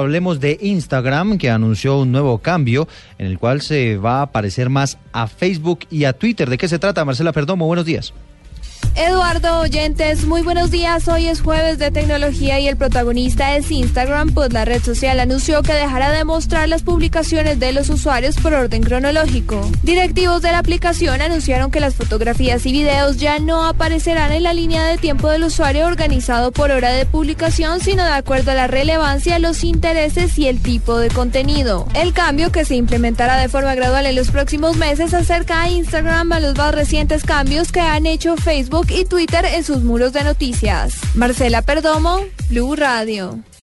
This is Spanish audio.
Hablemos de Instagram, que anunció un nuevo cambio en el cual se va a parecer más a Facebook y a Twitter. ¿De qué se trata, Marcela Perdomo? Buenos días. Eduardo Oyentes, muy buenos días. Hoy es jueves de tecnología y el protagonista es Instagram, pues la red social anunció que dejará de mostrar las publicaciones de los usuarios por orden cronológico. Directivos de la aplicación anunciaron que las fotografías y videos ya no aparecerán en la línea de tiempo del usuario organizado por hora de publicación, sino de acuerdo a la relevancia, los intereses y el tipo de contenido. El cambio, que se implementará de forma gradual en los próximos meses, acerca a Instagram a los más recientes cambios que han hecho Facebook y Twitter en sus muros de noticias. Marcela Perdomo, Blue Radio.